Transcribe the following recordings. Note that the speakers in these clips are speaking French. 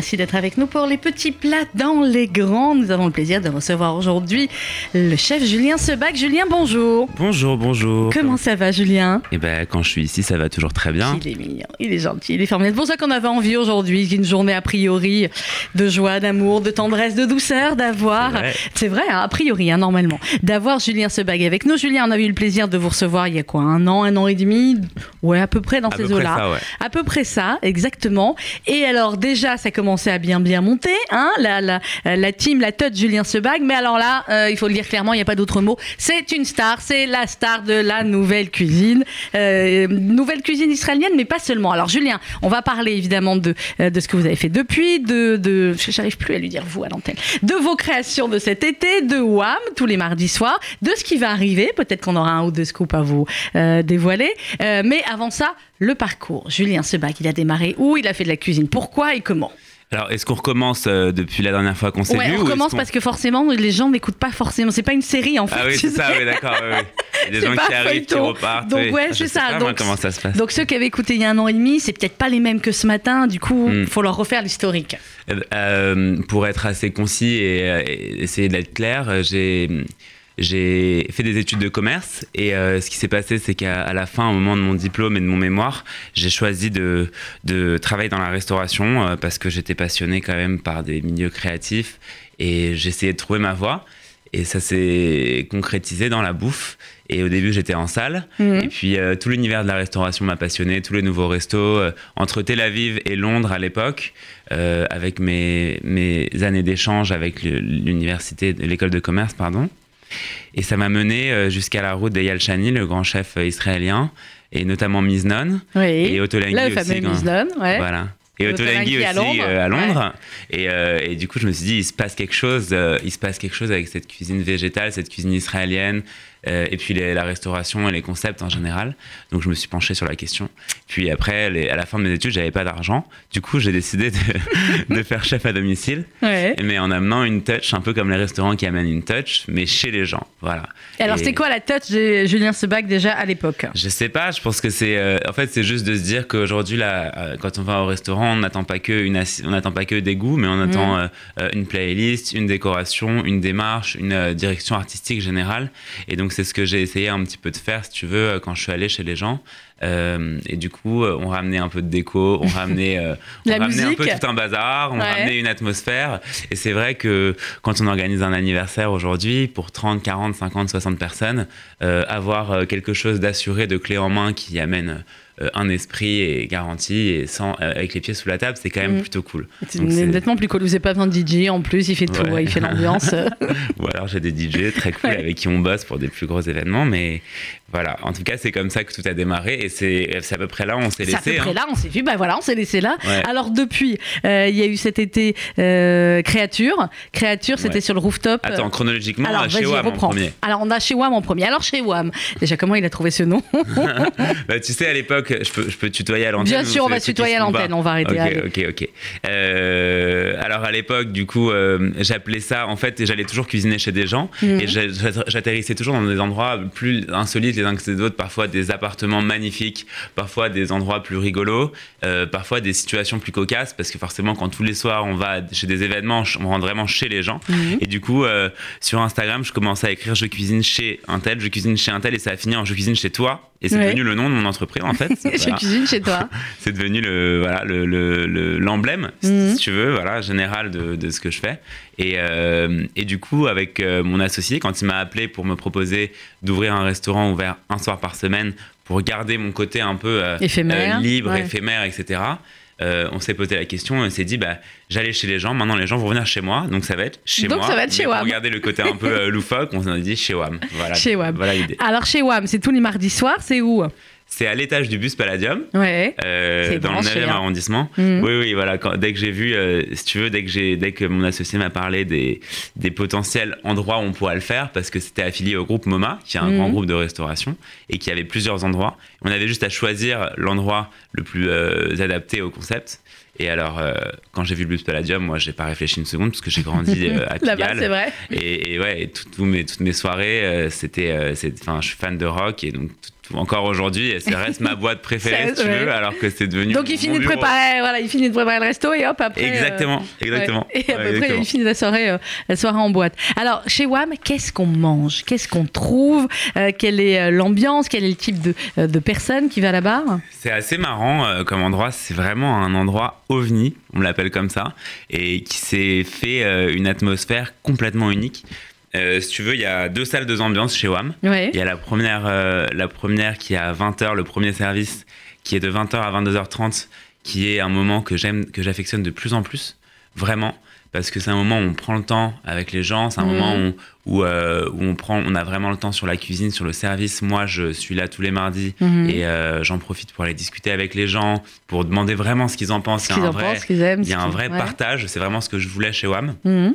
Merci d'être avec nous pour les petits plats dans les grands. Nous avons le plaisir de recevoir aujourd'hui le chef Julien Sebac. Julien, bonjour. Bonjour, bonjour. Comment ça va, Julien? Eh ben, quand je suis ici, ça va toujours très bien. Il est mignon, il est gentil, il est formidable. C'est pour ça qu'on avait envie aujourd'hui, une journée a priori de joie, d'amour, de tendresse, de douceur, d'avoir. C'est vrai, hein, a priori, hein, normalement, d'avoir Julien Sebag avec nous. Julien, on a eu le plaisir de vous recevoir il y a quoi, un an, un an et demi, ouais, à peu près dans ces eaux-là. Ouais. À peu près ça, exactement. Et alors déjà, ça commençait à bien bien monter, hein, la, team, la touch Julien Sebag. Mais alors là, euh, il faut le dire clairement, il n'y a pas d'autre mot. C'est une star, c'est la star de la nouvelle cuisine, euh, nouvelle cuisine israélienne, mais pas seulement. Alors Julien, on va parler évidemment de euh, ce que vous avez fait depuis, de, j'arrive plus à lui dire vous à l'antenne, de vos créations de cet été, de WAM tous les mardis soirs, de ce qui va arriver. Peut-être qu'on aura un ou deux scoops à vous dévoiler. Mais avant ça, le parcours. Julien Sebag, il a démarré où? Il a fait de la cuisine. Pourquoi et comment? Alors, est-ce qu'on recommence euh, depuis la dernière fois qu'on s'est ouais, vu on recommence parce que forcément, les gens n'écoutent pas forcément. C'est pas une série en fait. Ah oui, c'est ça, oui, d'accord. Oui, oui. Des gens qui arrivent, qui repartent. Donc, oui. ouais, Ah, c'est ça. pas, donc, moi, comment ça se passe donc, ceux qui avaient écouté il y a un an et demi, c'est peut-être pas les mêmes que ce matin. Du coup, il Mm. faut leur refaire l'historique. Euh, Pour être assez concis et, euh, et essayer d'être clair, j'ai. J'ai fait des études de commerce et euh, ce qui s'est passé, c'est qu'à la fin, au moment de mon diplôme et de mon mémoire, j'ai choisi de, de travailler dans la restauration euh, parce que j'étais passionné quand même par des milieux créatifs et j'essayais de trouver ma voie. Et ça s'est concrétisé dans la bouffe. Et au début, j'étais en salle. Mhm. Et puis, euh, tout l'univers de la restauration m'a passionné, tous les nouveaux restos. euh, entre Tel Aviv et Londres à l'époque, euh, avec mes, mes années d'échange avec l'université, l'école de commerce, pardon. Et ça m'a mené euh, jusqu'à la route d'Eyal Shani, le grand chef euh, israélien, et notamment Miznon. Oui. Et Otolenghi Là, le aussi. fameux Mislon, ouais. Voilà. Et à aussi Londres. euh, à Londres. Et, euh, et du coup, je me suis dit, il se passe quelque chose, euh, il se passe quelque chose avec cette cuisine végétale, cette cuisine israélienne, euh, et puis les- la restauration et les concepts en général. Donc, je me suis penché sur la question. Puis après, les- à la fin de mes études, j'avais pas d'argent. Du coup, j'ai décidé de, de faire chef à domicile, Ouais. mais en amenant une touch, un peu comme les restaurants qui amènent une touch, mais chez les gens. Voilà. Et alors, c'est quoi la touch de Julien Sebag déjà à l'époque? Je sais pas, je pense que c'est euh, en fait c'est juste de se dire qu'aujourd'hui là euh, quand on va au restaurant, on n'attend pas que une on n'attend pas que des goûts, mais on attend euh, une playlist, une décoration, une démarche, une direction artistique générale et donc c'est ce que j'ai essayé un petit peu de faire si tu veux euh, quand je suis allé chez les gens. Euh, et du coup, euh, on ramenait un peu de déco, on ramenait, euh, on ramenait un peu tout un bazar, on Ouais. ramenait une atmosphère. Et c'est vrai que quand on organise un anniversaire aujourd'hui, pour 30, 40, 50, 60 personnes, euh, avoir quelque chose d'assuré, de clé en main qui amène un esprit et garanti et sans, euh, avec les pieds sous la table, c'est quand même Mm. plutôt cool. C'est nettement plus cool. Vous n'avez pas besoin de DJ en plus, il fait tout, Ouais. ouais, il fait l'ambiance. Ou alors j'ai des DJ très cool Ouais. avec qui on bosse pour des plus gros événements, mais voilà. En tout cas, c'est comme ça que tout a démarré et c'est à peu près là où on s'est C'est à peu laissé. près hein. là, on s'est vu, bah voilà, on s'est laissé là. Alors depuis, euh, il y a eu cet été euh, Créature. Créature, c'était sur le rooftop. Attends, chronologiquement, Alors, euh, chez vas-y, WAM en premier. Alors, on a chez WAM en premier. Alors, chez WAM, déjà, comment il a trouvé ce nom? Bah, tu sais, à l'époque, je peux, je peux tutoyer à l'antenne. Bien sûr, on va tutoyer à l'antenne, on va arrêter. Ok, ok, ok. Euh, alors à l'époque, du coup, euh, j'appelais ça. En fait, j'allais toujours cuisiner chez des gens Mhm. et j'a- j'a- j'atterrissais toujours dans des endroits plus insolites les uns que les autres. Parfois des appartements magnifiques, parfois des endroits plus rigolos, euh, parfois des situations plus cocasses parce que forcément, quand tous les soirs on va chez des événements, on rentre vraiment chez les gens. Mhm. Et du coup, sur Instagram, je commençais à écrire je cuisine chez un tel, je cuisine chez un tel et ça a fini en je cuisine chez toi. Et c'est Ouais. devenu le nom de mon entreprise en fait. Je Voilà cuisine chez toi. c'est devenu le voilà le le- le- l'emblème si- Mhm. si tu veux voilà général de, de ce que je fais et euh, et du coup avec euh, mon associé quand il m'a appelé pour me proposer d'ouvrir un restaurant ouvert un soir par semaine pour garder mon côté un peu euh, Éphémère, libre ouais. éphémère etc euh, on s'est posé la question et on s'est dit bah j'allais chez les gens maintenant les gens vont venir chez moi donc ça va être chez Donc, moi. ça va être chez WAM. garder le côté un peu euh, loufoque on s'en a dit chez WAM voilà. Chez WAM. voilà l'idée. Alors, chez WAM, c'est tous les mardis soirs, c'est où? C'est à l'étage du bus Palladium Ouais. euh, C'est dans le branché, 9e hein. arrondissement. Mhm. Oui, oui, voilà. Quand- dès que j'ai vu, euh, si tu veux, dès que, j'ai, dès que mon associé m'a parlé des, des potentiels endroits où on pourrait le faire, parce que c'était affilié au groupe MoMA, qui est un Mhm. grand groupe de restauration, et qui avait plusieurs endroits. On avait juste à choisir l'endroit le plus euh, adapté au concept. Et alors, euh, quand j'ai vu le Blues Palladium, moi, j'ai pas réfléchi une seconde parce que j'ai grandi euh, à Là-bas, Pigalle. c'est vrai. Et, et ouais, et tout- tout mes, toutes mes soirées, euh, c'était, enfin, je suis fan de rock et donc tout- encore aujourd'hui, ça reste ma boîte préférée, Ça, si tu ouais. veux, alors que c'est devenu. Donc il finit de préparer, voilà, il finit de préparer le resto et hop après. euh, Exactement, exactement. ouais. Et à Ouais, peu près il finit la soirée, euh, la soirée en boîte. Alors chez Wam, qu'est-ce qu'on mange, qu'est-ce qu'on trouve, Euh, quelle est l'ambiance, quel est le type de, de personne qui va à la barre C'est assez marrant comme endroit. C'est vraiment un endroit ovni, on l'appelle comme ça, et qui s'est fait une atmosphère complètement unique. Euh, si tu veux, il y a deux salles, deux ambiances chez WAM. Ouais. Il y a la première, euh, la première qui est à 20h, le premier service, qui est de 20h à 22h30, qui est un moment que j'aime, que j'affectionne de plus en plus, vraiment. Parce que c'est un moment où on prend le temps avec les gens, c'est un Mhm. moment où, où, euh, où on, prend, on a vraiment le temps sur la cuisine, sur le service. Moi, je suis là tous les mardis Mhm. et j'en profite pour aller discuter avec les gens, pour demander vraiment ce qu'ils en pensent. Ce qu'ils a un en vrai, pensent, ce qu'ils aiment. il y a un vrai ouais. partage, c'est vraiment ce que je voulais chez WAM. Mhm.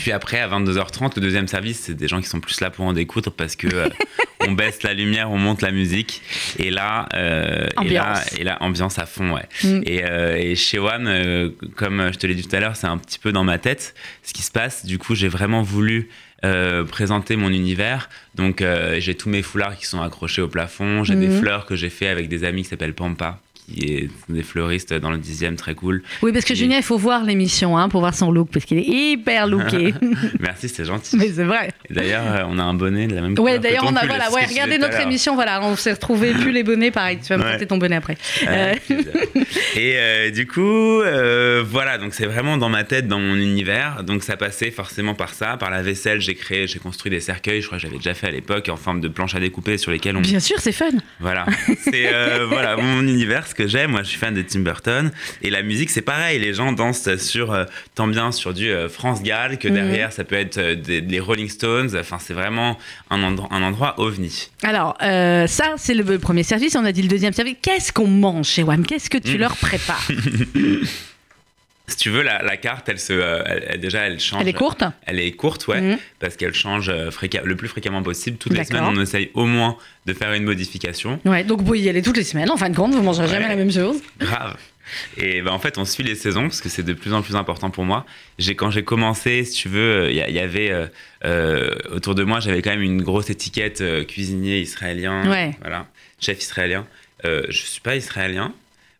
Puis après, à 22h30, le deuxième service, c'est des gens qui sont plus là pour en découdre parce que euh, on baisse la lumière, on monte la musique. Et là, euh, et là, Ambiance. et là, ambiance à fond, ouais. Mm. Et, euh, et chez One, euh, comme je te l'ai dit tout à l'heure, c'est un petit peu dans ma tête ce qui se passe. Du coup, j'ai vraiment voulu euh, présenter mon univers. Donc, euh, j'ai tous mes foulards qui sont accrochés au plafond. J'ai des Mhm. fleurs que j'ai fait avec des amis qui s'appellent Pampa qui est des fleuristes dans le dixième, très cool. Oui, parce que Et- Julien, il faut voir l'émission hein, pour voir son look, parce qu'il est hyper looké. Merci, c'est gentil. Mais c'est vrai. D'ailleurs, euh, on a un bonnet de la même couleur. Ouais, que d'ailleurs, on a pull, voilà, ouais, regardez notre émission, voilà, on s'est retrouvé plus les bonnets, pareil. Tu vas me Ouais. porter ton bonnet après. Ouais, Euh. Et euh, du coup, euh, voilà, donc c'est vraiment dans ma tête, dans mon univers. Donc ça passait forcément par ça, par la vaisselle. J'ai créé, j'ai construit des cercueils. Je crois que j'avais déjà fait à l'époque en forme de planche à découper sur lesquelles on. Bien sûr, c'est fun. Voilà, c'est voilà mon univers, que j'aime. Moi, je suis fan de Tim Burton. Et la musique, c'est pareil. Les gens dansent sur euh, tant bien sur du euh, France Gall que Mhm. derrière, ça peut être euh, des, des Rolling Stones. Enfin, c'est vraiment un, endro- un endroit ovni. Alors, ça, c'est le premier service. On a dit le deuxième service. Qu'est-ce qu'on mange chez WAM Qu'est-ce que tu Mm. leur prépares? Si tu veux, la, la carte, elle se, euh, elle- elle- déjà, elle change. Elle est courte Elle est courte, ouais, Mhm. parce qu'elle change euh, le plus fréquemment possible. Toutes les semaines, on essaye au moins de faire une modification. Ouais, donc vous y aller toutes les semaines. En fin de compte, vous mangerez jamais la même chose. Grave. Et ben, en fait, on suit les saisons parce que c'est de plus en plus important pour moi. J'ai, quand j'ai commencé, si tu veux, il y, il y avait euh, euh, autour de moi, j'avais quand même une grosse étiquette euh, cuisinier israélien. Ouais. Voilà, chef israélien. Euh, je suis pas israélien.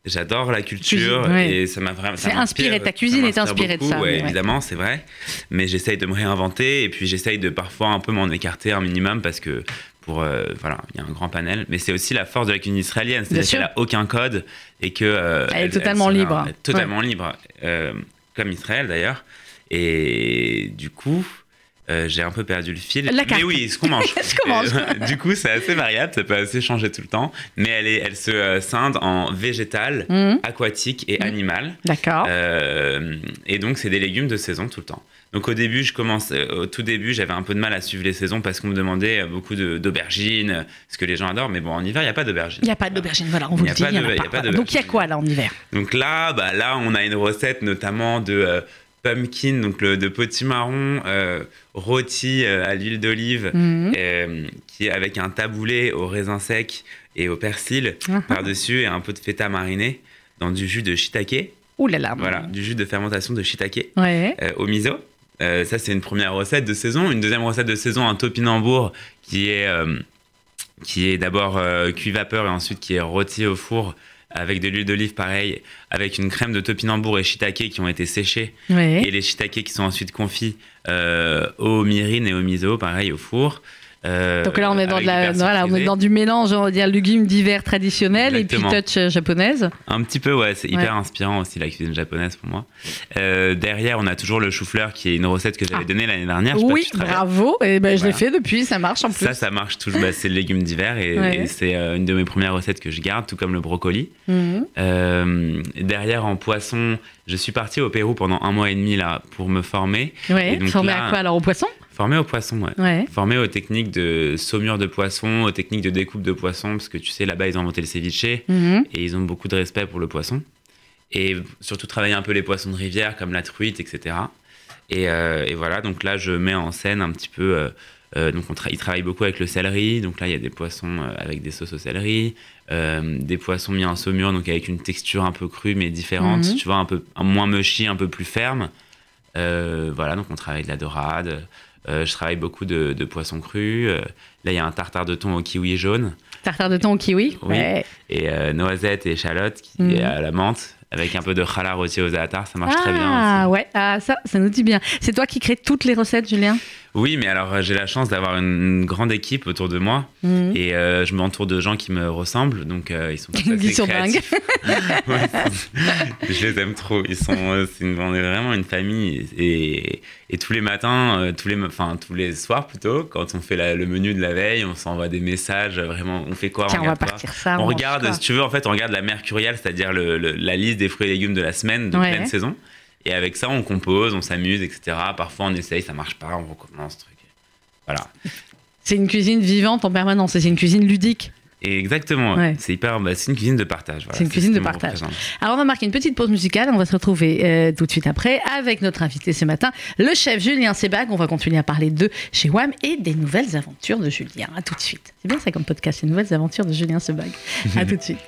J'adore la culture Cuisine, ouais. et ça m'a vraiment. C'est inspiré, ta cuisine est inspirée de ça, ouais, évidemment, c'est vrai. Mais j'essaye de me réinventer et puis j'essaye de parfois un peu m'en écarter un minimum parce que pour euh, voilà, il y a un grand panel. Mais c'est aussi la force de la cuisine israélienne, c'est-à-dire qu'elle a aucun code et que euh, Elle est totalement libre. elle est totalement libre, euh, comme Israël d'ailleurs. Et du coup. Euh, j'ai un peu perdu le fil. La carte. Mais oui, ce qu'on mange. Ce qu'on mange. Euh, du coup, c'est assez variable, ça peut assez changer tout le temps. Mais elle, est, elle se euh, scinde en végétal, Mhm. aquatique et animal. D'accord. Euh, et donc, c'est des légumes de saison tout le temps. Donc, au début, je commence, au tout début, j'avais un peu de mal à suivre les saisons parce qu'on me demandait beaucoup d'aubergines, ce que les gens adorent. Mais bon, en hiver, il n'y a pas d'aubergines. Il n'y a pas d'aubergine, voilà, on vous le dit. il y en de- a pas. Donc il y a quoi là en hiver? Donc là, bah, là, on a une recette notamment de euh, pumpkin, donc le, de potimarron euh, rôti euh, à l'huile d'olive, Mhm. euh, qui est avec un taboulé au raisin sec et au persil Ah. par-dessus et un peu de feta mariné dans du jus de shiitake. Ouh là là. Voilà, du jus de fermentation de shiitake Ouais. euh, au miso. Euh, ça, c'est une première recette de saison. Une deuxième recette de saison, un topinambour qui est, euh, qui est d'abord euh, cuit vapeur et ensuite qui est rôti au four avec de l'huile d'olive pareil, avec une crème de topinambour et shiitake qui ont été séchés et les shiitake qui sont ensuite confits euh, au mirin et au miso, pareil, au four. Euh, Donc là, on est dans, de du la, persil voilà, on est frisé. dans du mélange, on va dire, légumes d'hiver traditionnels et puis touch euh, japonaise. Un petit peu, ouais, c'est hyper inspirant aussi la cuisine japonaise pour moi. Euh, derrière, on a toujours le chou-fleur qui est une recette que j'avais Ah. donnée l'année dernière. Je sais pas Oui, bravo. Et ben, je l'ai fait depuis, ça marche en plus. Ça, ça marche toujours. Bah, c'est le légume d'hiver et, Ouais. et c'est euh, une de mes premières recettes que je garde, tout comme le brocoli. Mhm. Derrière, en poisson, je suis parti au Pérou pendant un mois et demi là pour me former. Ouais. Et donc Formé là- à quoi alors Au poisson? Formé au poisson, ouais. Ouais. Formé aux techniques de saumure de poisson, aux techniques de découpe de poisson, parce que tu sais, là-bas, ils ont inventé le ceviche Mhm. et ils ont beaucoup de respect pour le poisson. Et surtout travailler un peu les poissons de rivière comme la truite, etc. Et, euh, et voilà, donc là, je mets en scène un petit peu euh, donc on il travaille beaucoup avec le céleri, donc là il y a des poissons avec des sauces au céleri, des poissons mis en saumure, donc avec une texture un peu crue mais différente, Mhm. tu vois, un peu un moins mushy, un peu plus ferme. Euh, voilà, donc on travaille de la dorade. Euh, je travaille beaucoup de, de poissons crus. Euh, là, il y a un tartare de thon au kiwi jaune Tartare de thon au kiwi? Oui. Ouais. et euh, noisettes et échalotes qui Mhm. est à la menthe avec un peu de challah rôti aux za'atar. Ça marche très bien. Ah aussi. ouais, ah, ça, ça nous dit bien. C'est toi qui crée toutes les recettes, Julien? Oui, mais alors euh, j'ai la chance d'avoir une, grande équipe autour de moi Mhm. et euh, je m'entoure de gens qui me ressemblent, donc euh, ils sont tous assez Ils sont dingues. créatifs. Ouais, je les aime trop. Ils sont, euh, une- on est vraiment une famille et, et tous les matins, tous les, enfin tous les soirs plutôt, quand on fait la- le menu de la veille, on s'envoie des messages. Vraiment, on fait quoi Tiens, on va partir ça. On regarde, si tu veux, en fait, on regarde la mercuriale, c'est-à-dire la liste des fruits et légumes de la semaine de Ouais. pleine saison. Et avec ça, on compose, on s'amuse, etc. Parfois, on essaye, ça marche pas, on recommence, truc. Voilà. C'est une cuisine vivante en permanence c'est une cuisine ludique. Et exactement, Ouais. c'est hyper, bah, c'est une cuisine de partage. voilà, C'est une cuisine de partage. Alors on va marquer une petite pause musicale, on va se retrouver euh, tout de suite après avec notre invité ce matin, le chef Julien Sebag. On va continuer à parler de chez WAM et des nouvelles aventures de Julien. À tout de suite. C'est bien ça comme podcast, les nouvelles aventures de Julien Sebag. À tout de suite.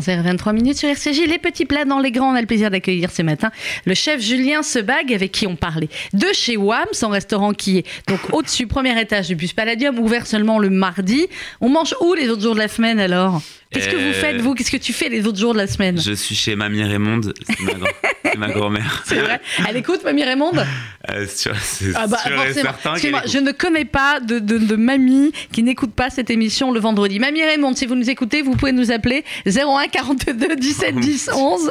23 minutes sur RCJ, les petits plats dans les grands. On a le plaisir d'accueillir ce matin le chef Julien Sebag avec qui on parlait de chez WAM, son restaurant qui est donc au-dessus, premier étage du bus Palladium, ouvert seulement le mardi. On mange où les autres jours de la semaine alors? Qu'est-ce que vous Euh, faites vous? Qu'est-ce que tu fais les autres jours de la semaine? Je suis chez Mamie Raymonde, c'est ma, grand-mère. C'est vrai Elle écoute, Mamie Raymonde Euh, c'est Ah bah sûr et forcément. certain Excuse-moi, qu'elle je ne connais pas de, de, de mamie qui n'écoute pas cette émission le vendredi. Mamie Raymond, si vous nous écoutez, vous pouvez nous appeler 01 42 17 10 11.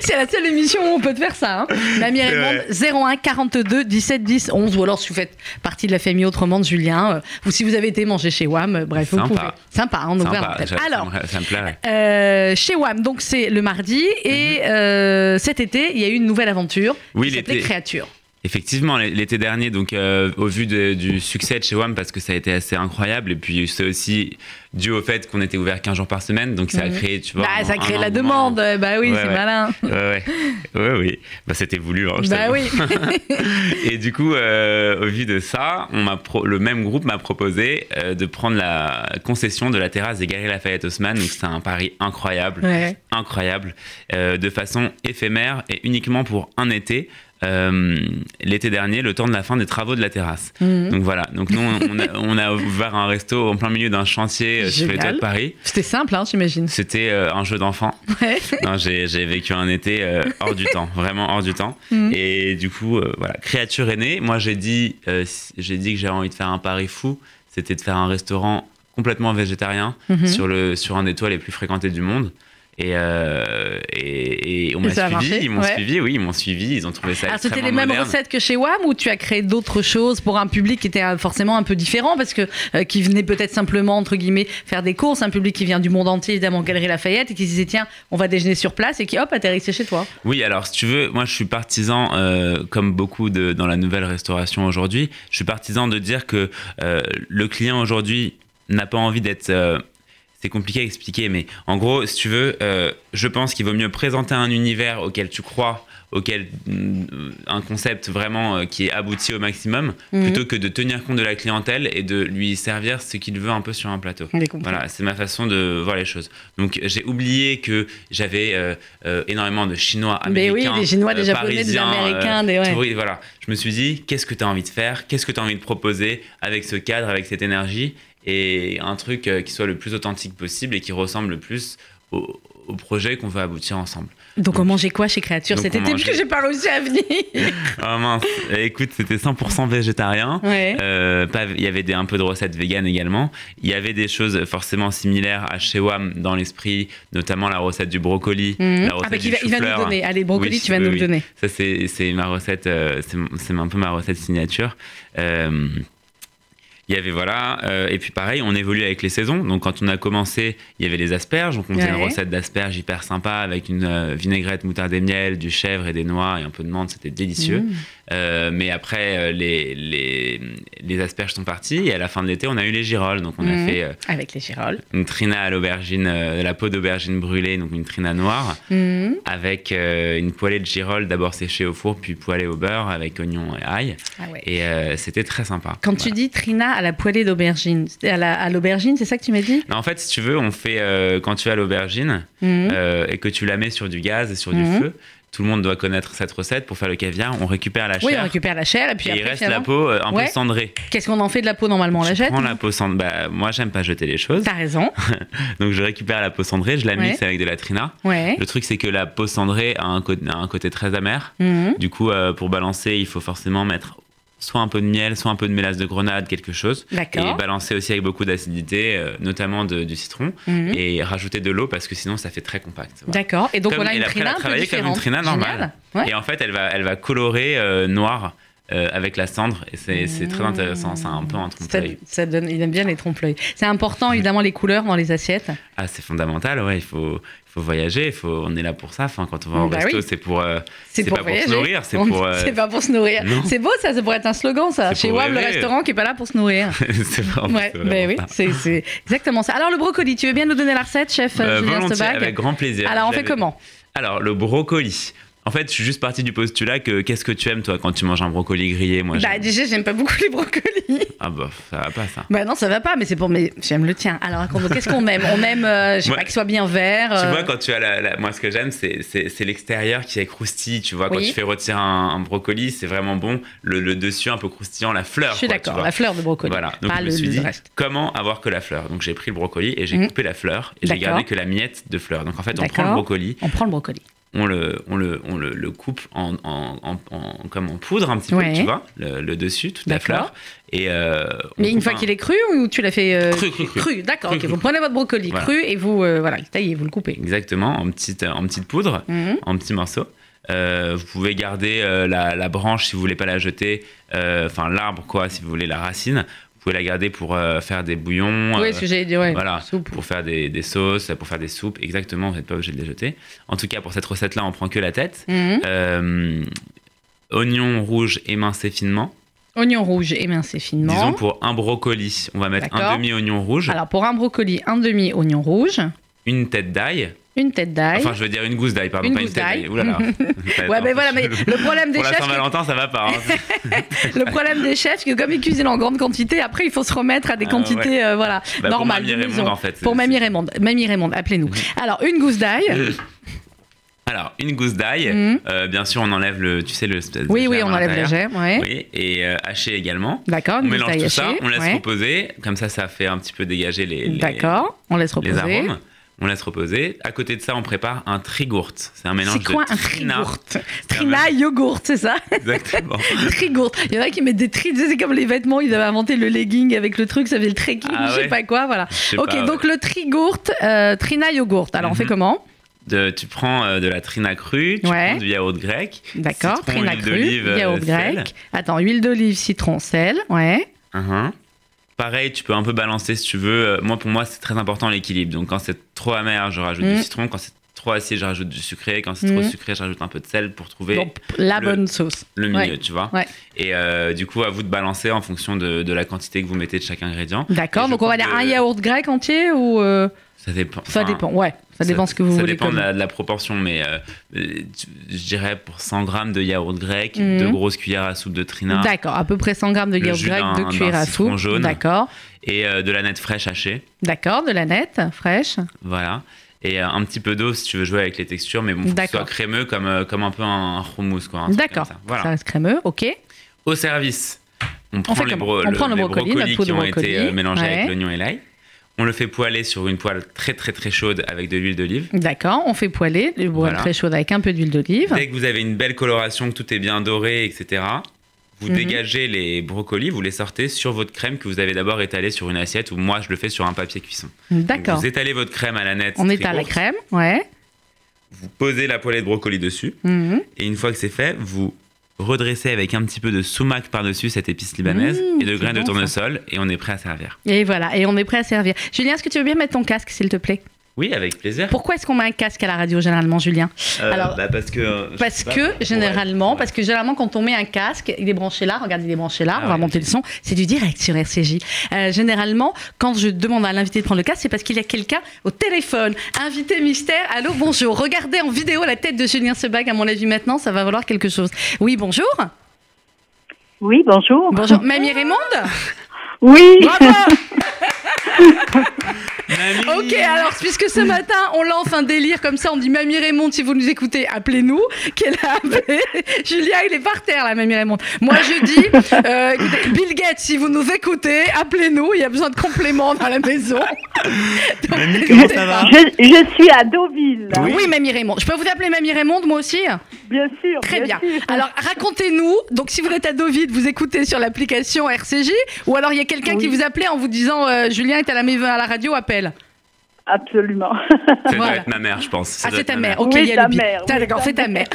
C'est la seule émission où on peut te faire ça. Hein. Mamie Raymond, 01 42 17 10 11. Ou alors si vous faites partie de la famille autrement de Julien, euh, ou si vous avez été manger chez WAM, euh, bref, vous Sympa. pouvez. Sympa, on ouvre Sympa, ça- Alors, ça me plairait. euh, chez WAM, donc c'est le mardi, et euh, cet été, il y a eu une nouvelle aventure. Oui, qui s'appelait. Créature. Effectivement, l'été dernier, donc euh, au vu de- du succès de chez WAM, parce que ça a été assez incroyable, et puis c'est aussi dû au fait qu'on était ouvert 15 jours par semaine, donc ça a Mhm. créé, tu vois. Bah, ça un crée la demande. Bah oui, Ouais, c'est ouais. malin. Ouais, ouais, ouais, oui. Bah, c'était voulu. Hein, je Bah oui. Et du coup, euh, au vu de ça, on pro- le même groupe m'a proposé euh, de prendre la concession de la terrasse des Galeries Lafayette Haussmann. Donc c'est un pari incroyable, incroyable, euh, de façon éphémère et uniquement pour un été. Euh, l'été dernier, le temps de la fin des travaux de la terrasse. Mhm. Donc voilà, donc nous on a, on a ouvert un resto en plein milieu d'un chantier euh, sur les toits de Paris. C'était simple, hein, j'imagine. C'était euh, un jeu d'enfant. Ouais. J'ai vécu un été euh, hors du temps, vraiment hors du temps. Mhm. Et du coup, voilà, créature est née. Moi, j'ai dit, si- j'ai dit que j'avais envie de faire un pari fou. C'était de faire un restaurant complètement végétarien Mhm. sur le sur un des toits les plus fréquentés du monde. Et, euh, et, et on m'a suivi, ils m'ont ouais. suivi, oui, ils m'ont suivi, ils ont trouvé ça Alors c'était les mêmes moderne. recettes que chez WAM ou tu as créé d'autres choses pour un public qui était euh, forcément un peu différent parce que euh, qui venait peut-être simplement entre guillemets faire des courses, un public qui vient du monde entier évidemment Galerie Lafayette et qui se disait tiens on va déjeuner sur place et qui hop atterrissait chez toi. Oui, alors si tu veux, moi je suis partisan, euh, comme beaucoup de, dans la nouvelle restauration aujourd'hui, je suis partisan de dire que le client aujourd'hui n'a pas envie d'être... c'est compliqué à expliquer, mais en gros, si tu veux, euh, je pense qu'il vaut mieux présenter un univers auquel tu crois, auquel mm, un concept vraiment euh, qui est abouti au maximum, Mhm. plutôt que de tenir compte de la clientèle et de lui servir ce qu'il veut un peu sur un plateau. Voilà, c'est ma façon de voir les choses. Donc j'ai oublié que j'avais euh, énormément de Chinois, Mais oui, américains, des Chinois, des Japonais, des Américains, des- ouais. voilà. Je me suis dit, qu'est-ce que tu as envie de faire? Qu'est-ce que tu as envie de proposer avec ce cadre, avec cette énergie? Et un truc euh, qui soit le plus authentique possible et qui ressemble le plus au, au projet qu'on veut aboutir ensemble. Donc on mangeait quoi chez Créature cet été mangeait- parce que j'ai pas réussi à venir. Ah mince, Eh, écoute, c'était 100% végétarien. Ouais. Euh, pas- il y avait des, un peu de recettes véganes également. Il y avait des choses forcément similaires à chez WAM dans l'esprit, notamment la recette du brocoli, Mhm. la Ah bah, du il va, il va nous donner. Allez, brocoli, Oui, tu vas oui, nous oui. le donner. Ça, c'est ma recette, euh, c'est un peu ma recette signature. Euh, il y avait voilà, euh, et puis pareil, on évolue avec les saisons. Donc quand on a commencé, il y avait les asperges. Donc on faisait Ouais. une recette d'asperges hyper sympa avec une euh, vinaigrette, moutarde et miel, du chèvre et des noix et un peu de menthe. C'était délicieux. Mmh. Euh, mais après, les, les, les asperges sont parties et à la fin de l'été, on a eu les girolles. Donc on a Mhm. fait Avec les girolles. une trina à l'aubergine, la peau d'aubergine brûlée, donc une trina noire Mhm. avec une poêlée de girolles d'abord séchée au four puis poêlée au beurre avec oignons et ail. Ah ouais. Et c'était très sympa. Quand tu dis Trina à la poêlée d'aubergine, à la- à l'aubergine, c'est ça que tu m'as dit? Non, en fait, si tu veux, on fait euh, quand tu as l'aubergine Mhm. euh, et que tu la mets sur du gaz et sur Mhm. du feu, tout le monde doit connaître cette recette. Pour faire le caviar, on récupère la Oui, chair on récupère la chair et puis et il après, reste la peau euh, un Ouais. peu cendrée. qu'est-ce qu'on en fait de la peau normalement? On la je jette prends la peau cendrée. Bah, moi, j'aime pas jeter les choses. T'as raison. Donc, je récupère la peau cendrée, je la Ouais. mixe avec de la trina. Ouais. Le truc, c'est que la peau cendrée a un, co- a un côté très amer. Mhm. Du coup, euh, pour balancer, il faut forcément mettre soit un peu de miel, soit un peu de mélasse de grenade, quelque chose. Et balancer aussi avec beaucoup d'acidité, euh, notamment de- du citron. Mhm. Et rajouter de l'eau parce que sinon, ça fait très compact. Voilà. D'accord. Et donc Comme- on a une trina un peu travaillé comme une différente. trina normale. Ouais. Et en fait, elle va, elle va colorer euh, noir euh, avec la cendre. Et c'est c'est très intéressant. C'est un peu un trompe-l'œil. ça donne, il aime bien les trompe-l'œil. C'est important évidemment les couleurs dans les assiettes. Ah, c'est fondamental. Ouais, il faut, faut voyager. Faut, on est là pour ça. Enfin, quand on va au Bah resto, oui. c'est pour. euh, C'est pour pas pour se nourrir, c'est pour, euh, C'est pas pour se nourrir. C'est beau ça, ça pourrait être un slogan ça. C'est Chez WAM, le restaurant qui est pas là pour se nourrir. c'est Ouais, oui, c'est exactement ça. Alors le brocoli, tu veux bien nous donner la recette, chef Euh, Julien avec grand plaisir. Alors on fait comment? Alors, le brocoli. En fait, je suis juste parti du postulat que qu'est-ce que tu aimes toi quand tu manges un brocoli grillé Moi, Bah déjà, j'aime pas beaucoup les brocolis. ah bah ça va pas ça. Bah non, ça va pas, mais c'est pour mes. J'aime le tien. Alors qu'est-ce qu'on aime? On aime, euh, je sais pas, qu'il soit bien vert. Tu euh, vois, quand tu as la, la- moi, ce que j'aime, c'est, l'extérieur qui est croustillant. Tu vois, quand Oui. tu fais retirer un, un brocoli, c'est vraiment bon. Le, le dessus un peu croustillant, la fleur. Je suis d'accord, la fleur de brocoli. Voilà. Donc pas je me suis le dit, reste. comment avoir que la fleur? Donc j'ai pris le brocoli et j'ai Mhm. coupé la fleur et j'ai gardé que la miette de fleur. Donc en fait, on prend le brocoli, On prend le brocoli. On le, on le, on le, le coupe en, en, comme en poudre un petit Ouais. peu, tu vois, le, le dessus, toute la fleur. Et euh, Mais une fois un- qu'il est cru ou tu l'as fait euh, Cru, cru, cru. d'accord. Cru, ok. cru, Vous prenez votre brocoli Voilà. cru et vous euh, voilà, le taillez, vous le coupez. Exactement, en petite, en petite poudre. Mhm. en petits morceaux. Vous pouvez garder la, la branche si vous voulez pas la jeter, enfin l'arbre quoi, si vous voulez la racine. Vous pouvez la garder pour euh, faire des bouillons, oui, euh, ce que j'allais dire, ouais. voilà, soupe. pour faire des, des sauces, pour faire des soupes. Exactement, vous n'êtes pas obligé de les jeter. En tout cas, pour cette recette-là, on prend que la tête. Mhm. Euh, oignon rouge émincé finement. Oignon rouge émincé finement. Disons pour un brocoli, on va mettre un D'accord. demi oignon rouge, Alors pour un brocoli, un demi oignon rouge, une tête d'ail. Une tête d'ail. Enfin, je veux dire une gousse d'ail, pardon, Une pas une tête d'ail. Ouh là là. ouais, mais voilà, mais le problème des Pour chefs, Saint-Valentin, ça va pas. hein. le problème des chefs, c'est que comme ils cuisinent en grande quantité, après il faut se remettre à des Ah, quantités, euh, voilà, Bah, pour normales Mamie de Raymond, en fait. Pour Mamie Raymond, Mamie Raymond, appelez-nous. Alors une gousse d'ail. Alors, une gousse d'ail. Mhm. Euh, bien sûr, on enlève le, tu sais, le. Oui, oui, on enlève l'intérieur. germe, ouais. Oui, et euh, haché également. D'accord, On mélange tout ça, hachée, on laisse ouais. reposer. Comme ça, ça fait un petit peu dégager les, les, D'accord, on laisse les reposer. arômes. On laisse reposer. À côté de ça, on prépare un trigourte. C'est un mélange C'est quoi de un trina. trigourte Trina yogourt, c'est ça Exactement. Trigourte. Il y en a qui mettent des tri, c'est comme les vêtements, ils avaient inventé le legging avec le truc, ça fait le trekking, Ah je sais ouais. pas quoi, voilà. Ok, pas, donc ouais. le trigourte, euh, Trina yogourt. Alors on fait Mhm. comment De- tu prends euh, de la trina crue, tu Ouais. prends du yaourt grec. D'accord, Trina crue, euh, yaourt sel. grec. Attends, huile d'olive, citron, sel, ouais. Mhm. Pareil, tu peux un peu balancer si tu veux. Euh, Moi, pour moi, c'est très important l'équilibre. Donc, quand c'est trop amer, je rajoute du citron. Quand c'est trop acide, je rajoute du sucré. Quand c'est trop Mhm. sucré, je rajoute un peu de sel pour trouver Donc la le- bonne sauce. le milieu, Ouais. tu vois. Ouais. Et euh, du coup, à vous de balancer en fonction de, de la quantité que vous mettez de chaque ingrédient. D'accord, donc on va dire de- un yaourt grec entier ou euh, Ça dépend. ça Enfin, dépend. Ouais, ça dépend ce que vous ça voulez. dépend de la, de la proportion, mais euh, euh, je dirais pour 100 grammes de yaourt grec, Mhm. deux grosses cuillères à soupe de trina D'accord, à peu près 100 grammes de Le yaourt grec, deux cuillères à soupe. jaune. D'accord, et euh, de la nette fraîche hachée. d'accord, de la nette, fraîche. Voilà. Et euh, un petit peu d'eau si tu veux jouer avec les textures, mais bon, faut que ce soit crémeux comme, comme un peu un hummus, D'accord, ça. ça Voilà. reste crémeux, ok. Au service, on prend, fait les, bro- On prend le les brocoli, poudre qui de ont brocoli, été mélangés ouais. avec l'oignon et l'ail. On le fait poêler sur une poêle très très très chaude avec de l'huile d'olive. D'accord, on fait poêler, le bois Voilà. très chaud avec un peu d'huile d'olive. Dès que vous avez une belle coloration, que tout est bien doré, etc., vous Mhm. dégagez les brocolis, vous les sortez sur votre crème que vous avez d'abord étalée sur une assiette, ou moi je le fais sur un papier cuisson. D'accord. Vous étalez votre crème à la nette. On étale la crème, ouais. Vous posez la poêlée de brocoli dessus. Mhm. Et une fois que c'est fait, vous redressez avec un petit peu de sumac par-dessus cette épice libanaise Mmh, et de graines de bon, ça. tournesol et on est prêt à servir. Et voilà, et on est prêt à servir. Julien, est-ce que tu veux bien mettre ton casque, s'il te plaît? Oui, avec plaisir. Pourquoi est-ce qu'on met un casque à la radio, généralement, Julien Euh, Alors, bah, parce que euh, Parce pas, que, généralement, ouais. parce que généralement, quand on met un casque, il est branché là, regarde, il est branché là, Ah on va ouais, monter le son, c'est du direct sur RCJ. Euh, généralement, quand je demande à l'invité de prendre le casque, c'est parce qu'il y a quelqu'un au téléphone. Invité mystère, allô, bonjour. Regardez en vidéo la tête de Julien Sebag, à mon avis, maintenant, ça va valoir quelque chose. Oui, bonjour. Oui, bonjour. Bonjour. Mamie Raymond Oui, Bravo Ok, alors, puisque ce matin, on lance un délire comme ça, on dit Mamie Raymond, si vous nous écoutez, appelez-nous. Qu'elle a appelé. Julien, il est par terre, là, Mamie Raymond. Moi, je dis, euh, écoutez, Bill Gates, si vous nous écoutez, appelez-nous. Il y a besoin de compléments dans la maison. Donc, Mamie, comment ça va je, je suis à Deauville. Oui. Mamie Raymond. Je peux vous appeler Mamie Raymond, moi aussi? Bien sûr. Très bien. sûr. Alors, racontez-nous. Donc, si vous êtes à Deauville, vous écoutez sur l'application RCJ, ou alors il y a quelqu'un qui vous appelait en vous disant euh, Julien est à la, à la radio, appelle. Absolument. Ça doit Voilà. être ma mère, je pense. Ça Ah, c'est ta mère. Ok, Oui, il y a ta le mère, oui, D'accord, c'est ta mère.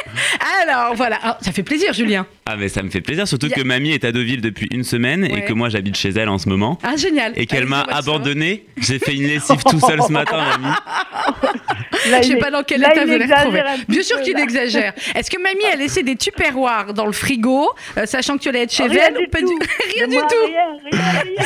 Alors, voilà. Ah, ça fait plaisir, Julien. Ah, mais ça me fait plaisir, surtout que mamie est à Deauville depuis une semaine Ouais. et que moi j'habite chez elle en ce moment. Ah, génial. Et qu'elle m'a abandonné. J'ai fait une lessive tout seul ce matin, mamie. Là, Je sais pas dans quel là, état vous un petit Bien sûr qu'il exagère. Est-ce que mamie a laissé des tupperwares dans le frigo, euh, sachant que tu allais être chez Rien elle du ou pas tout. Rien du moi, tout.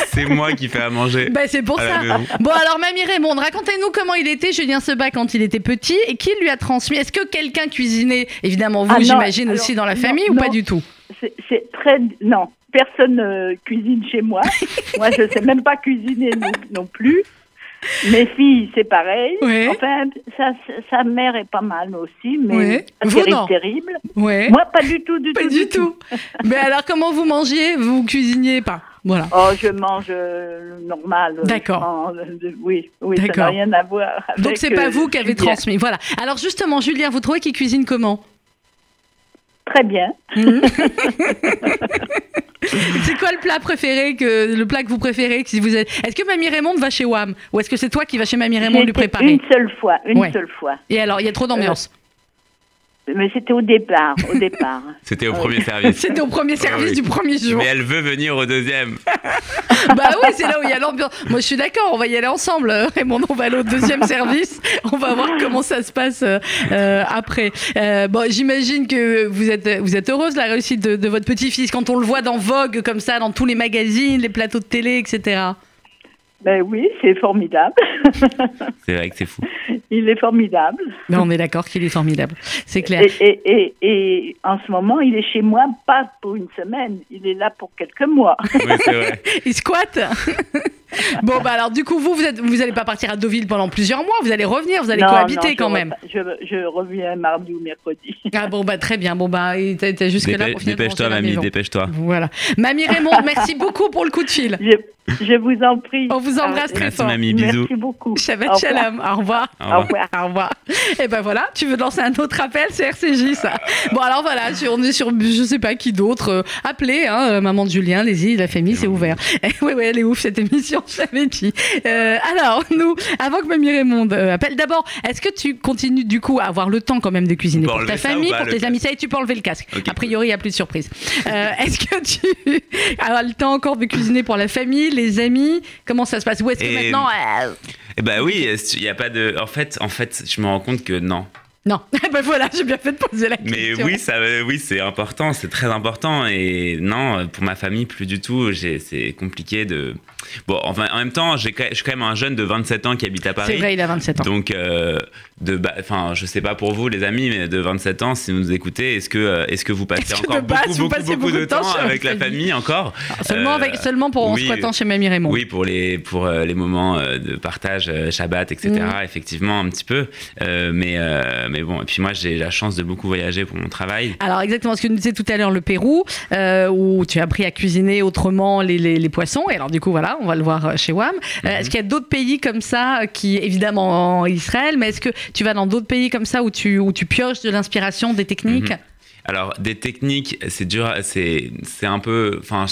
C'est moi qui fais à manger. Bah, c'est pour la ça. Bon, alors, Mamie Raymond, racontez-nous comment il était, Julien Sebag, quand il était petit et qui lui a transmis? Est-ce que quelqu'un cuisinait, évidemment, vous, Ah j'imagine aussi dans la non, famille ou non. pas du tout? C'est- très. Non, personne ne cuisine chez moi. moi, je sais même pas cuisiner non, non plus. Mes filles, c'est pareil. Enfin, sa, sa mère est pas mal aussi, mais Vous, terrible. Ouais. Moi, pas du tout, du pas tout. du tout. Mais alors, comment vous mangiez Vous cuisiniez pas? Voilà. Oh, je mange euh, normal. euh, D'accord. de- oui, oui, ça n'a rien à voir avec. Donc, c'est pas euh, vous qui avez transmis. Voilà. Alors, justement, Julien, vous trouvez qu'il cuisine comment? Très bien. C'est quoi le plat préféré que le plat que vous préférez si vous êtes Est-ce que Mamie Raymond va chez Wam ou est-ce que c'est toi qui vas chez Mamie Raymond lui préparer? Une seule fois, une Ouais. seule fois. Et alors, il y a trop d'ambiance. Mais c'était au départ, au départ. C'était au premier service. C'était au premier service oui. du premier jour. Mais elle veut venir au deuxième. Bah oui, c'est là où il y a l'ambiance. Moi, je suis d'accord, on va y aller ensemble. euh, Raymond, on va aller au deuxième service. On va voir comment ça se passe euh, euh, après. Euh, bon, j'imagine que vous êtes, vous êtes heureuse de la réussite de, de votre petit-fils quand on le voit dans Vogue, comme ça, dans tous les magazines, les plateaux de télé, etc. Ben oui, c'est formidable. C'est vrai que c'est fou. Il est formidable. Mais on est d'accord qu'il est formidable. C'est clair. Et, et, et, et en ce moment, il est chez moi, pas pour une semaine, il est là pour quelques mois. Oui, c'est vrai. Il squatte. bon, bah alors, du coup, vous, vous, êtes, vous allez pas partir à Deauville pendant plusieurs mois. Vous allez revenir, vous allez Non, cohabiter non, quand même. Je, je reviens mardi ou mercredi. Ah bon, bah très bien. Bon, bah, t'as t'as jusque là Dépê- pour Dépêche-toi, mamie, dépêche-toi. Voilà. Mamie Raymond, merci beaucoup pour le coup de fil. Je, je vous en prie. On vous embrasse Ah, très Merci, fort. mamie. Bisous. Merci beaucoup. Shabbat Au shalom. Au revoir. Au Au revoir. Au revoir. Et ben voilà, tu veux lancer un autre appel, c'est RCJ ça. Bon alors voilà, on est sur je sais pas qui d'autre. euh, appelez, hein, euh, maman de Julien, les la famille, c'est ouvert. oui, oui, elle est ouf cette émission, je l'avais dit. Euh, alors nous, avant que Mamie Raymond euh, appelle, d'abord, est-ce que tu continues du coup à avoir le temps quand même de cuisiner pour ta famille, pas, pour tes amis? Ça y est, tu peux enlever le casque. A priori, il n'y a plus de surprise. Euh, est-ce que tu as le temps encore de cuisiner pour la famille, les amis? Comment ça se passe Ou est-ce que maintenant euh, Eh ben oui, il y a pas de. En fait, en fait, je me rends compte que non. Non, ben voilà, j'ai bien fait de poser la Mais question. oui, ça, oui, c'est important, c'est très important. Et non, pour ma famille, plus du tout. C'est compliqué de. Bon, enfin, en même temps, j'ai quand- je suis quand même un jeune de 27 ans qui habite à Paris. C'est vrai, il a 27 ans. Donc, euh, de, enfin, je sais pas pour vous, les amis, mais de 27 ans, si vous nous écoutez, est-ce que, euh, est-ce que vous passez encore beaucoup, vous beaucoup, passez beaucoup, beaucoup de temps avec la famille encore? Seulement, Euh, avec, seulement pour en oui, squattant chez Mamie Raymond. Oui, pour les, pour euh, les moments euh, de partage, euh, Shabbat, etc. Mm. Effectivement, un petit peu. Euh, mais, euh, mais bon, et puis moi, j'ai la chance de beaucoup voyager pour mon travail. Alors exactement ce que nous disait tout à l'heure le Pérou, euh, où tu as appris à cuisiner autrement les, les- les poissons. Et alors du coup voilà, on va le voir euh, chez WAM. Euh, Mhm. Est-ce qu'il y a d'autres pays comme ça, euh, qui évidemment en Israël, mais est-ce que tu vas dans d'autres pays comme ça où tu, où tu pioches de l'inspiration, des techniques Mhm. Alors, des techniques, c'est dur, c'est un peu. Enfin,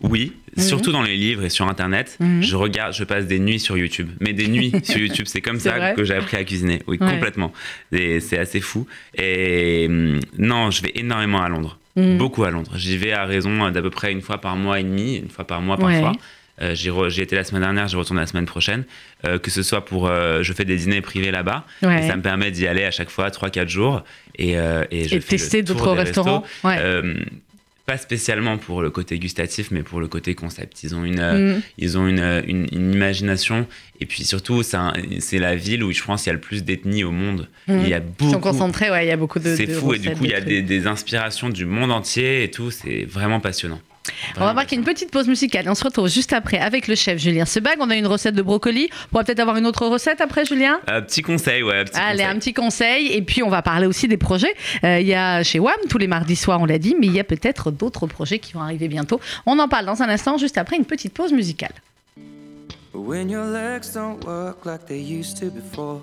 oui, Mhm. surtout dans les livres et sur Internet. Mhm. Je regarde, je passe des nuits sur YouTube. Mais des nuits sur YouTube, c'est comme ça vrai que j'ai appris à cuisiner. Oui, Ouais. complètement. C'est assez fou. Et hum, non, je vais énormément à Londres. Mhm. Beaucoup à Londres. J'y vais à raison d'à peu près une fois par mois et demi, une fois par mois Ouais. Euh, J'y étais la semaine dernière, j'y retourne la semaine prochaine. Euh, que ce soit pour. euh, je fais des dîners privés là-bas. Ouais. Et ça me permet d'y aller à chaque fois 3-4 jours. Et, euh, et, je Et fais le tester d'autres restaurants restos. Ouais. Pas spécialement pour le côté gustatif, mais pour le côté concept. Ils ont une, Mhm. ils ont une, une, une imagination. Et puis surtout, c'est la ville où je pense il y a le plus d'ethnies au monde. Mhm. Il y a Ils sont beaucoup. concentrés, ouais, il y a beaucoup de. C'est fou. Et du coup, il y a des inspirations du monde entier et tout. C'est vraiment passionnant. On va marquer une petite pause musicale et on se retrouve juste après avec le chef Julien Sebag. On a une recette de brocoli. On pourra peut-être avoir une autre recette après, Julien? Euh, petit conseil, ouais. Petit Allez, conseil. un petit conseil. Et puis, on va parler aussi des projets. Euh, Il y a chez WAM, tous les mardis soirs, on l'a dit, mais il y a peut-être d'autres projets qui vont arriver bientôt. On en parle dans un instant, juste après une petite pause musicale. When your legs don't work like they used to before.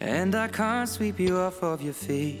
And I can't sweep you off of your feet.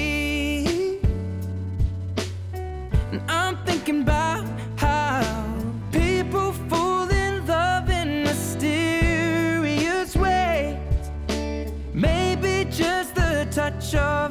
And I'm thinking about how people fall in love in mysterious ways. Maybe just the touch of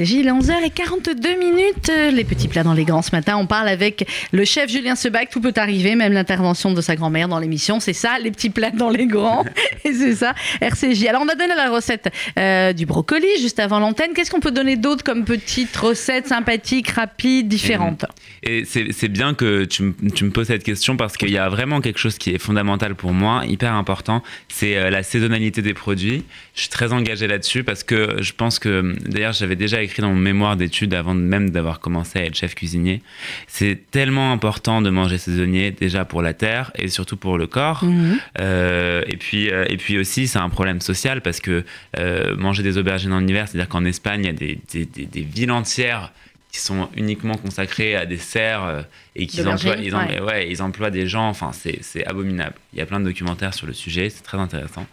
RCJ, il est 11h42 minutes. Euh, Les petits plats dans les grands ce matin. On parle avec le chef Julien Sebag. Tout peut arriver, même l'intervention de sa grand-mère dans l'émission. C'est ça, les petits plats dans les grands. Et c'est ça, RCJ. Alors, on a donné la recette euh, du brocoli juste avant l'antenne. Qu'est-ce qu'on peut donner d'autre comme petite recette sympathique, rapide, différente Et c'est c'est bien que tu, me- tu me poses cette question parce qu'il y a vraiment quelque chose qui est fondamental pour moi, hyper important, c'est euh, la saisonnalité des produits. Je suis très engagé là-dessus parce que je pense que, d'ailleurs, j'avais déjà écrit dans mon mémoire d'études avant même d'avoir commencé à être chef cuisinier. C'est tellement important de manger saisonnier, déjà pour la terre et surtout pour le corps. Mhm. Euh, et, puis, euh, et puis aussi, c'est un problème social parce que euh, manger des aubergines en hiver, c'est-à-dire qu'en Espagne, il y a des, des- des- des villes entières qui sont uniquement consacrés à des serres et qui D'aubergines, emploient, ils, em- ouais. ouais, ils emploient des gens. Enfin, c'est c'est abominable. Il y a plein de documentaires sur le sujet, c'est très intéressant.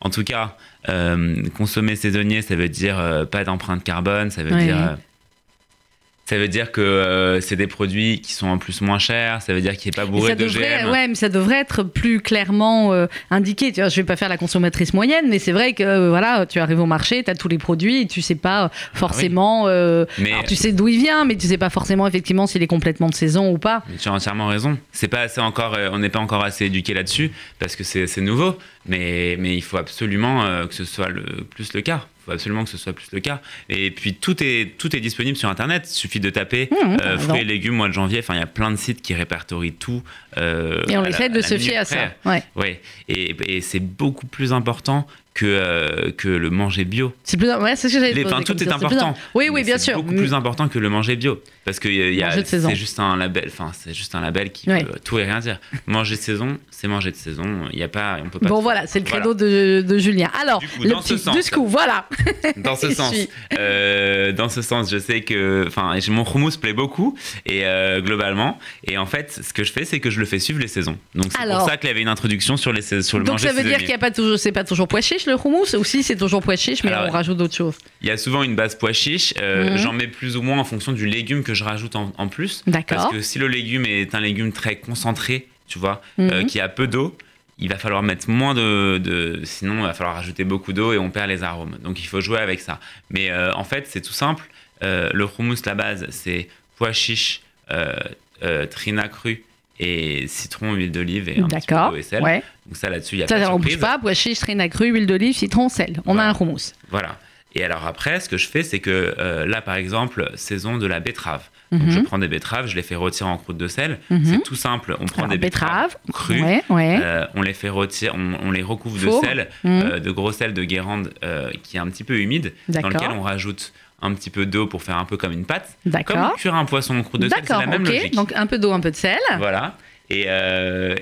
En tout cas, euh, consommer saisonnier, ça veut dire euh, pas d'empreinte carbone, ça veut dire. Ça veut dire que euh, c'est des produits qui sont en plus moins chers, ça veut dire qu'il n'est pas bourré ça devrait, d'OGM. ouais, mais ça devrait être plus clairement euh, indiqué. Tu vois, je vais pas faire la consommatrice moyenne, mais c'est vrai que euh, voilà, tu arrives au marché, tu as tous les produits et tu sais pas euh, forcément. Mais alors, tu sais d'où il vient, mais tu sais pas forcément effectivement s'il est complètement de saison ou pas. Mais tu as entièrement raison. C'est pas assez encore, on n'est pas encore assez éduqué là-dessus parce que c'est nouveau. Mais, mais il faut absolument que ce soit le plus le cas. Faut absolument que ce soit plus le cas. Et puis tout est tout est disponible sur Internet. Il suffit de taper Mmh, t'as euh, raison. fruits et légumes mois de janvier. Enfin, il y a plein de sites qui répertorient tout. euh, Et on essaie de se fier à ça. Ouais. Ouais. Et, et c'est beaucoup plus important que euh, que le manger bio. C'est plus, ouais, c'est ce que j'allais comme tout est. C'est important. Oui, oui, bien c'est sûr. beaucoup plus important que le manger bio parce que y a- c'est juste un label enfin c'est juste un label qui Ouais. peut tout et rien dire manger de saison c'est manger de saison il y a pas on peut pas Bon voilà, c'est le credo de, de Julien. Alors, Du coup, le dans ce petit sens. du scoop, voilà. dans ce sens euh, dans ce sens je sais que enfin mon hummus plaît beaucoup et euh, globalement et en fait ce que je fais c'est que je le fais suivre les saisons donc c'est pour ça qu'il y avait une introduction sur les sur le Donc manger ça veut dire qu'il y a pas toujours, c'est pas toujours pois chiche le houmous, ou si c'est toujours pois chiche, mais Alors, on rajoute d'autres choses? Il y a souvent une base pois chiche. euh, Mhm. J'en mets plus ou moins en fonction du légume que je rajoute en, en plus. D'accord. Parce que si le légume est un légume très concentré, tu vois, euh, Mhm. qui a peu d'eau, il va falloir mettre moins de, de- Sinon, il va falloir rajouter beaucoup d'eau et on perd les arômes. Donc il faut jouer avec ça. Mais euh, en fait, c'est tout simple. Euh, le hummus, la base, c'est pois chiche, trina cru et citron, huile d'olive et un petit peu et sel. Ouais. Donc ça, là-dessus, il y a Ça, pas de on bouge pas, pois chiche, trina cru, huile d'olive, citron, sel. On Voilà. a un houmous. Voilà. Et alors après, ce que je fais, c'est que euh, là, par exemple, saison de la betterave. Donc Mhm. je prends des betteraves, je les fais rôtir en croûte de sel. Mhm. C'est tout simple. On prend Alors, des betteraves, crues, Ouais, ouais. euh, on les fait rôtir, on, on les recouvre Four. de sel, Mhm. euh, de gros sel de Guérande qui est un petit peu humide, dans lequel on rajoute un petit peu d'eau pour faire un peu comme une pâte. Comme cuire un poisson en croûte de sel, c'est D'accord, la même ok. logique. Donc un peu d'eau, un peu de sel. Voilà. Et,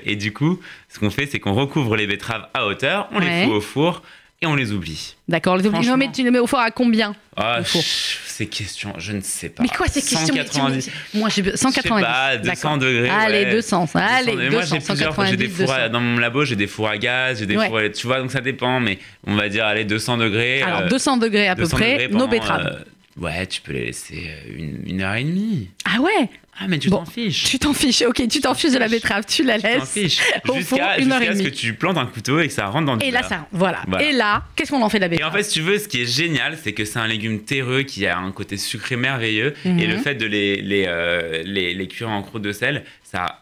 et du coup, ce qu'on fait, c'est qu'on recouvre les betteraves à hauteur, on Ouais. les fout au four et on les oublie. D'accord, les oublie. Non, mais tu les mets au four à combien Ah, ces questions, je ne sais pas. Mais quoi ces questions mais tu- 190. Moi j'ai 190. Je sais pas, 200 D'accord. degrés. Allez, ouais. 200. Allez, 200. Mais 200. moi, j'ai plusieurs. J'ai des 190, fours à- 200. dans mon labo, j'ai des fours à gaz, j'ai des Ouais. fours. à- Tu vois, donc ça dépend, mais on va dire, allez, 200 degrés. Alors euh, 200 degrés à peu 200 près, nos betteraves. euh, ouais, tu peux les laisser euh, une, une heure et demie. Ah ouais? Ah, mais tu Bon, t'en fiches. Tu t'en fiches, ok, tu t'en fiches de la betterave, tu la Tu t'en laisses. fiches. Jusqu'à ce que tu plantes un couteau et que ça rentre dans le Et là, beurre. ça, voilà. Voilà. Et là, qu'est-ce qu'on en fait de la Et en betterave fait, si tu veux, ce qui est génial, c'est que c'est un légume terreux qui a un côté sucré merveilleux. Mhm. Et le fait de les, les, euh, les, les cuire en croûte de sel, ça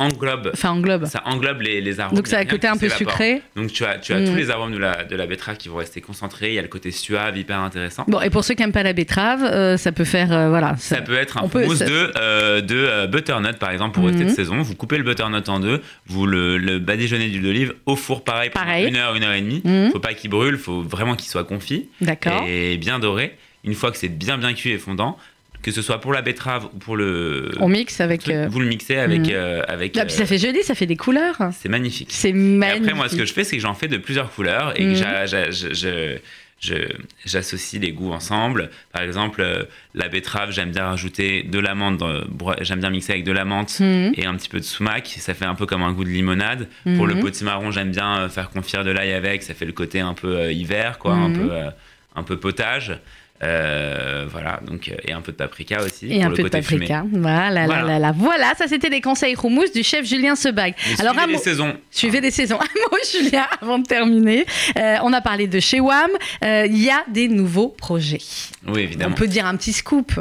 englobe, Enfin, englobe. ça englobe les, les arômes. Donc ça a un côté un peu sucré. Donc tu as, tu as tous les arômes de la, de la betterave qui vont rester concentrés. Il y a le côté suave, hyper intéressant. Bon, et pour ceux qui n'aiment pas la betterave, euh, ça peut faire, euh, voilà. Ça peut être un ça- de, euh, de butternut, par exemple, pour Mhm. de saison. Vous coupez le butternut en deux, vous le, le badigeonnez d'huile d'olive au four, pareil, pendant Pareil. une heure, une heure et demie. Mhm. Faut pas qu'il brûle, faut vraiment qu'il soit confit D'accord. et bien doré. Une fois que c'est bien bien cuit et fondant, que ce soit pour la betterave ou pour le On mixe avec. truc, euh, vous le mixez avec Mhm. euh, avec. Ah, puis euh, ça fait joli, ça fait des couleurs. c'est magnifique. C'est Et magnifique. après, moi, ce que je fais, c'est que j'en fais de plusieurs couleurs et Mhm. que je- j'associe les goûts ensemble. Par exemple, euh, la betterave, j'aime bien rajouter de la menthe, j'aime bien mixer avec de la menthe Mhm. et un petit peu de sumac. Ça fait un peu comme un goût de limonade. Pour le Mhm. potimarron, j'aime bien euh, faire confire de l'ail avec. Ça fait le côté un peu euh, hiver, quoi, un, Mhm. peu, euh, un peu potage. Euh, voilà, donc, euh, et un peu de paprika aussi. Et pour un le peu de côté fumé. paprika. Voilà, Voilà. Là, là, là. voilà, ça c'était les conseils houmous du chef Julien Sebag. Mais Alors, suivez un les saisons. Suivez des saisons. Un mot, Julien, avant de terminer. Euh, on a parlé de chez WAM. Euh, Il y a des nouveaux projets. Oui, évidemment. On peut dire un petit scoop.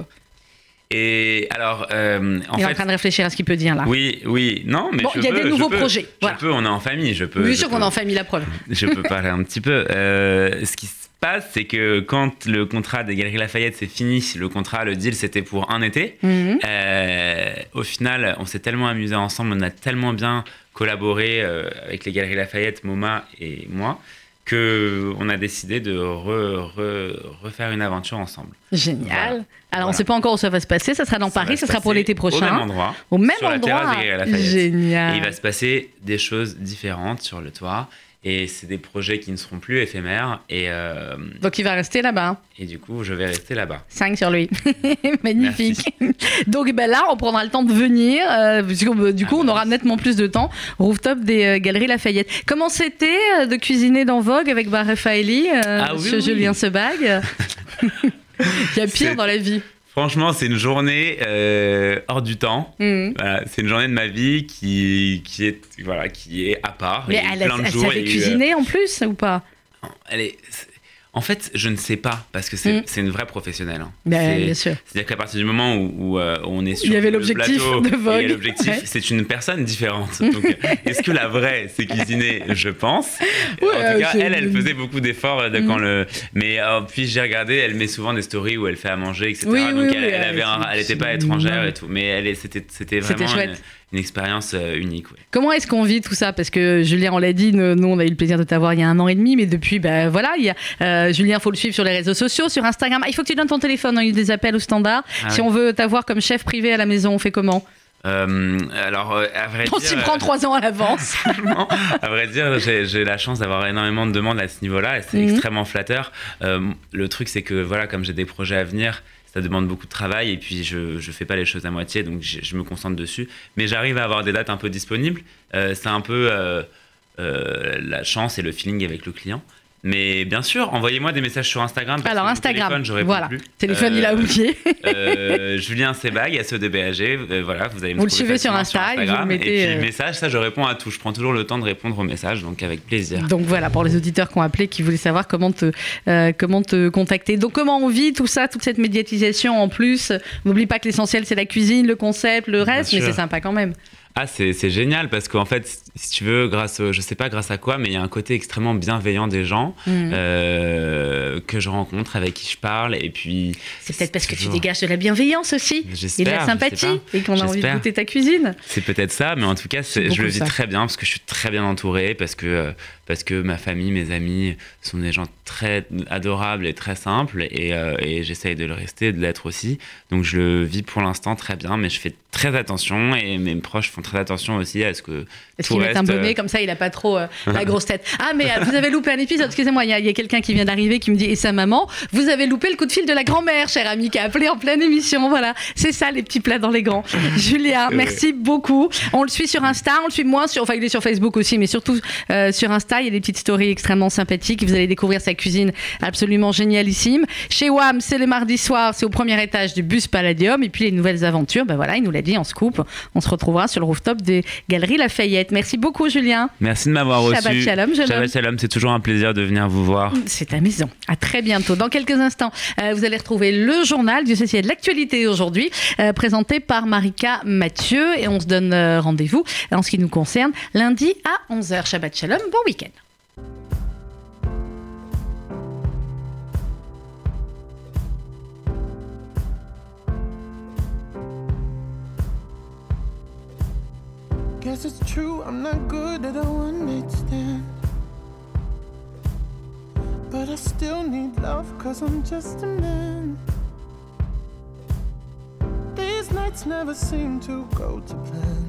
Et alors, euh, en Il est en train de réfléchir à ce qu'il peut dire là. Oui, oui, non, mais Bon, il y a peux, des nouveaux peux, projets, Je voilà. peux, on est en famille, je peux. Bien sûr qu'on est en famille, la preuve. Je peux parler un petit peu. Euh, ce qui se passe, c'est que quand le contrat des Galeries Lafayette s'est fini, le contrat, le deal, c'était pour un été. Mhm. Euh, au final, on s'est tellement amusé ensemble, on a tellement bien collaboré euh, avec les Galeries Lafayette, MoMA et moi, que on a décidé de re- re- refaire une aventure ensemble. Génial. Voilà. Alors, on ne sait pas encore où ça va se passer. Ça sera dans Ça Paris, ça se sera pour l'été Au même prochain. endroit. Au même sur la terrasse endroit. des Galeries Lafayette. Génial. Et il va se passer des choses différentes sur le toit. Et c'est des projets qui ne seront plus éphémères. Et, euh, Donc il va rester là-bas. et du coup, je vais rester là-bas. 5 sur lui. Magnifique. Donc ben là, on prendra le temps de venir. euh, que, euh, du coup, Ah on bah aura nettement plus de temps. Rooftop des euh, Galeries Lafayette. Comment c'était de cuisiner dans Vogue avec Bar Raffaelli, euh, Ah oui, Monsieur oui. Julien Sebag? Il y a pire dans la vie. Franchement, c'est une journée euh, hors du temps. Voilà, c'est une journée de ma vie qui, qui, est, voilà, qui est à part. Mais a elle, de elle savait a eu, euh, cuisiner en plus ou pas? Elle est- c'est- En fait, je ne sais pas, parce que c'est Mm. une vraie professionnelle. hein. Ben, Bien sûr. C'est-à-dire qu'à partir du moment où, où, euh, on est sur Il y avait l'objectif plateau de Vogue. l'objectif, Ouais. c'est une personne différente. Euh, est-ce que la vraie, c'est cuisiner? Je pense. Ouais, en euh, tout cas, c'est- elle, elle faisait beaucoup d'efforts euh, de Mm. quand le. Mais euh, puis j'ai regardé, elle met souvent des stories où elle fait à manger, etc. Oui, Donc oui, elle, oui, elle avait euh, un- c'est- elle n'était pas étrangère et tout, mais elle c'était c'était C'était vraiment une. Une expérience euh, unique. ouais. Comment est-ce qu'on vit tout ça? Parce que Julien, on l'a dit, nous, on a eu le plaisir de t'avoir il y a un an et demi, mais depuis, ben voilà, il y a, euh, Julien, faut le suivre sur les réseaux sociaux, sur Instagram. Ah, il faut que tu donnes ton téléphone, on a eu des appels au standard. Ah si oui. on veut t'avoir comme chef privé à la maison, on fait comment? Euh, alors, euh, à vrai On s'y prend trois ans à l'avance. À vrai dire, j'ai la chance d'avoir énormément de demandes à ce niveau-là et c'est Mhm. extrêmement flatteur. Le truc, c'est que voilà, comme j'ai des projets à venir, ça demande beaucoup de travail et puis je je fais pas les choses à moitié, donc je, je me concentre dessus. Mais j'arrive à avoir des dates un peu disponibles. Euh, c'est un peu euh, euh, la chance et le feeling avec le client. Mais bien sûr, envoyez-moi des messages sur Instagram. parce Alors, que Instagram, téléphone, je réponds voilà. plus. Téléphone, il a Euh, oublié. euh, Julien Sebag, SEDBAG, euh, voilà, vous allez me Vous le suivez sur facilement Insta et vous Instagram. mettez, Et puis, euh, message, ça, je réponds à tout. Je prends toujours le temps de répondre aux messages, donc avec plaisir. Donc voilà, pour les auditeurs qui ont appelé, qui voulaient savoir comment te, euh, comment te contacter. Donc comment on vit tout ça, toute cette médiatisation en plus? N'oublie pas que l'essentiel, c'est la cuisine, le concept, le reste, mais c'est sympa quand même. Ah, c'est génial parce qu'en fait, si tu veux, grâce, je sais pas grâce à quoi, mais il y a un côté extrêmement bienveillant des gens Mhm. euh, que je rencontre, avec qui je parle, et puis. C'est peut-être parce que tu dégages de la bienveillance aussi. Et de la sympathie et qu'on a envie de goûter ta cuisine. C'est peut-être ça, mais en tout cas, je le vis ça. très bien parce que je suis très bien entouré, parce que, euh, parce que ma famille, mes amis sont des gens très adorables et très simples, et, euh, et j'essaye de le rester, de l'être aussi. Donc je le vis pour l'instant très bien, mais je fais très attention, et mes proches font très attention aussi à ce que Est-ce qu'il met un reste, bonnet euh, comme ça, il a pas trop euh, la grosse tête. Ah, mais vous avez loupé un épisode. Excusez-moi, il y a, quelqu'un qui vient d'arriver qui me dit et sa maman, vous avez loupé le coup de fil de la grand-mère, cher ami, qui a appelé en pleine émission. Voilà, c'est ça les petits plats dans les grands. Julien, merci beaucoup. On le suit sur Insta, on le suit moins sur, enfin il est sur Facebook aussi, mais surtout euh, sur Insta. Il y a des petites stories extrêmement sympathiques. Vous allez découvrir sa cuisine absolument génialissime. Chez WAM, c'est le mardi soir, c'est au premier étage du bus Palladium. Et puis les nouvelles aventures, ben voilà, il nous l'a dit en scoop. On se retrouvera sur le rooftop des Galeries Lafayette. Merci beaucoup, Julien. Merci de m'avoir reçu. Shabbat shalom, jeune. Shabbat shalom, c'est toujours un plaisir de venir vous voir. C'est maison. À très bientôt. Dans quelques instants, euh, vous allez retrouver le journal du CCI de l'actualité aujourd'hui, euh, présenté par Marika Mathieu. Et on se donne euh, rendez-vous en ce qui nous concerne lundi à 11h. Shabbat Shalom. Bon week-end. Guess it's true, I'm not good at a one night stand. But I still need love, cause I'm just a man. These nights never seem to go to plan.